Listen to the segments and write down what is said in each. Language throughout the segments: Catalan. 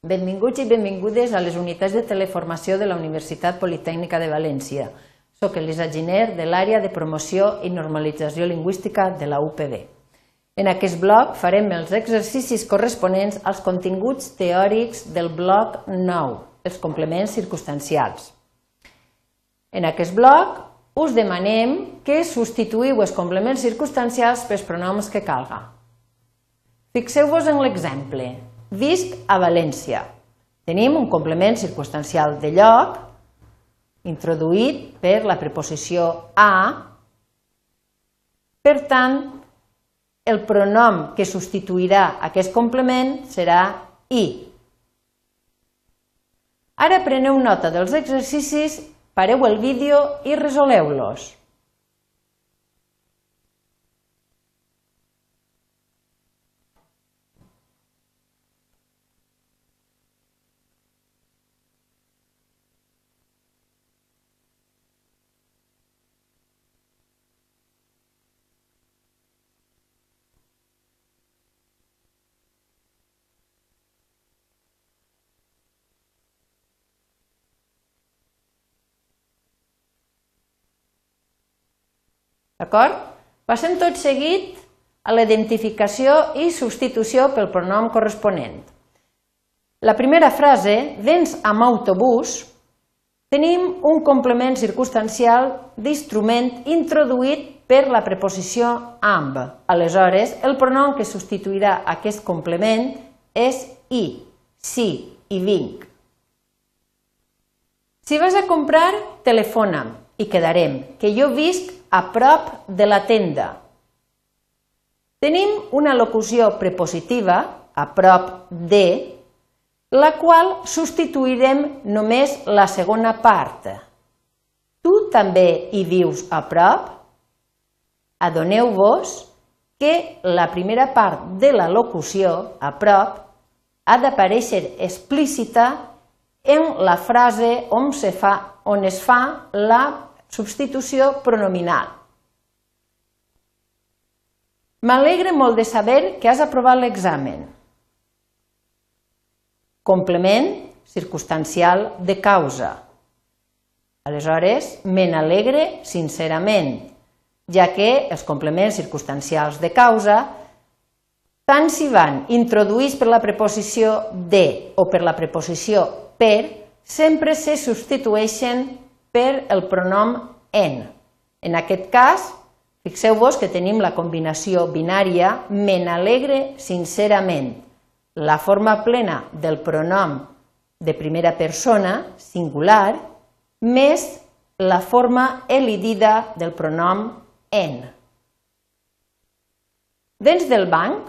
Benvinguts i benvingudes a les unitats de teleformació de la Universitat Politècnica de València. Soc Elisa Giner, de l'àrea de promoció i normalització lingüística de la UPB. En aquest bloc farem els exercicis corresponents als continguts teòrics del bloc 9, els complements circumstancials. En aquest bloc us demanem que substituïu els complements circumstancials pels pronoms que calga. Fixeu-vos en l'exemple. Visc a València. Tenim un complement circumstancial de lloc introduït per la preposició a. Per tant, el pronom que substituirà aquest complement serà i. Ara preneu nota dels exercicis, pareu el vídeo i resoleu-los. D'acord? Passem tot seguit a la identificació i substitució pel pronom corresponent. La primera frase, vens amb autobús, tenim un complement circumstancial d'instrument introduït per la preposició amb. Aleshores, el pronom que substituirà aquest complement és i, sí, i vinc. Si vas a comprar, telefona'm i quedarem que jo visc a prop de la tenda. Tenim una locució prepositiva, a prop de, la qual substituirem només la segona part. Tu també hi vius a prop? Adoneu-vos que la primera part de la locució, a prop, ha d'aparèixer explícita en la frase on, se fa, on es fa la substitució pronominal. M'alegre molt de saber que has aprovat l'examen. Complement circumstancial de causa. Aleshores, me n'alegre sincerament, ja que els complements circumstancials de causa, tant si van introduïts per la preposició de o per la preposició per, sempre se substitueixen per el pronom en. En aquest cas, fixeu-vos que tenim la combinació binària me n'alegre sincerament. La forma plena del pronom de primera persona, singular, més la forma elidida del pronom en. Dents del banc,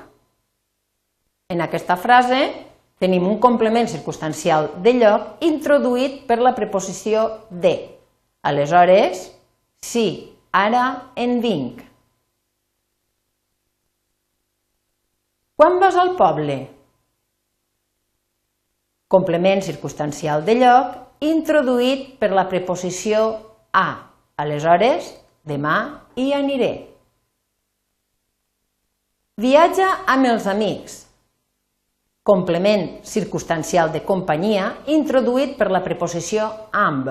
en aquesta frase tenim un complement circumstancial de lloc introduït per la preposició de. Aleshores, sí, ara en vinc. Quan vas al poble? Complement circumstancial de lloc introduït per la preposició a. Aleshores, demà hi aniré. Viatja amb els amics complement circumstancial de companyia introduït per la preposició amb.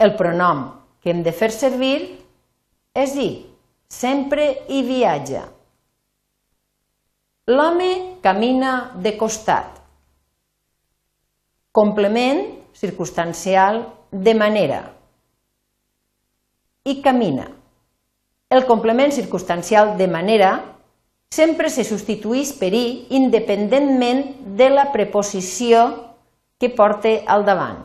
El pronom que hem de fer servir és i, sempre hi viatja. L'home camina de costat. Complement circumstancial de manera. I camina. El complement circumstancial de manera sempre se substitueix per i independentment de la preposició que porta al davant.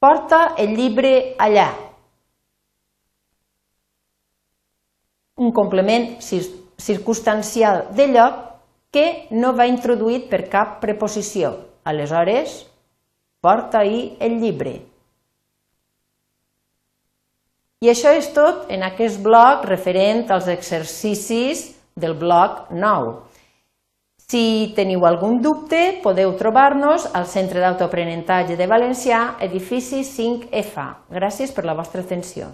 Porta el llibre allà. Un complement circumstancial de lloc que no va introduït per cap preposició. Aleshores, porta-hi el llibre. I això és tot en aquest bloc referent als exercicis del bloc 9. Si teniu algun dubte, podeu trobar-nos al Centre d'Autoaprenentatge de Valencià, edifici 5F. Gràcies per la vostra atenció.